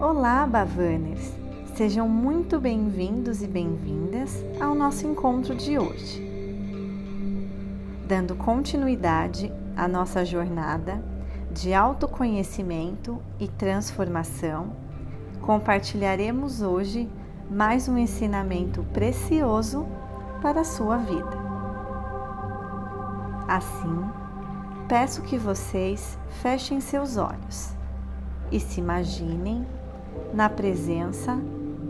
Olá, Bavaners! Sejam muito bem-vindos e bem-vindas ao nosso encontro de hoje. Dando continuidade à nossa jornada de autoconhecimento e transformação, compartilharemos hoje mais um ensinamento precioso para a sua vida. Assim, peço que vocês fechem seus olhos e se imaginem na presença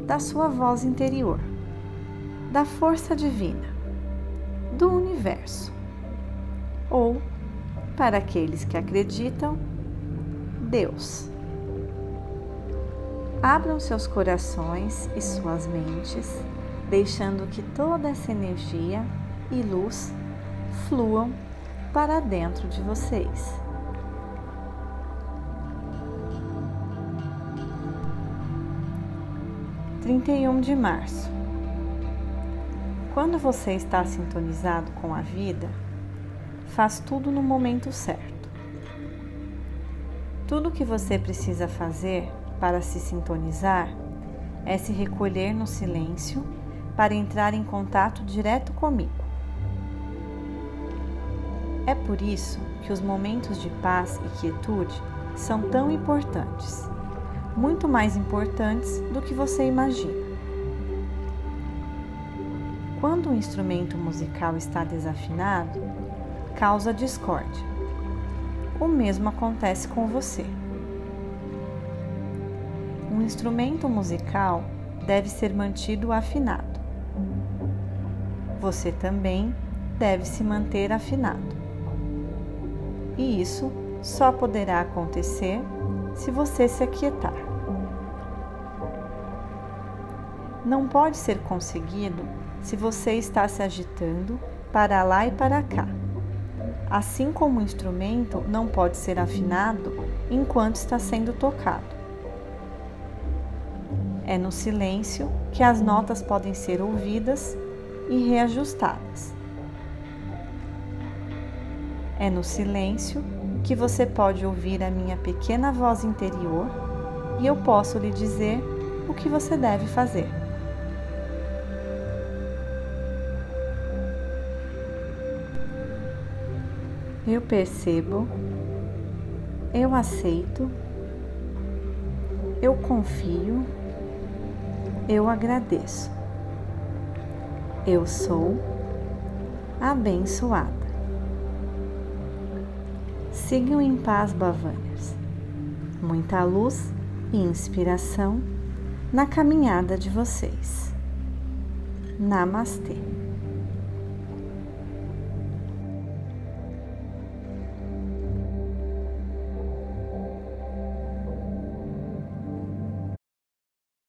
da sua voz interior, da força divina, do universo, ou, para aqueles que acreditam, Deus. Abram seus corações e suas mentes, deixando que toda essa energia e luz fluam para dentro de vocês. 31 de março. Quando você está sintonizado com a vida, faz tudo no momento certo. Tudo o que você precisa fazer para se sintonizar é se recolher no silêncio para entrar em contato direto comigo. É por isso que os momentos de paz e quietude são tão importantes muito mais importantes do que você imagina. Quando um instrumento musical está desafinado, causa discórdia. O mesmo acontece com você. Um instrumento musical deve ser mantido afinado. Você também deve se manter afinado. E isso só poderá acontecer se você se aquietar. Não pode ser conseguido se você está se agitando para lá e para cá. Assim como o instrumento não pode ser afinado enquanto está sendo tocado. É no silêncio que as notas podem ser ouvidas e reajustadas. É no silêncio que você pode ouvir a minha pequena voz interior e eu posso lhe dizer o que você deve fazer. Eu percebo, eu aceito, eu confio, eu agradeço. Eu sou abençoada. Sigam em paz, Bavanias. Muita luz e inspiração na caminhada de vocês. Namastê.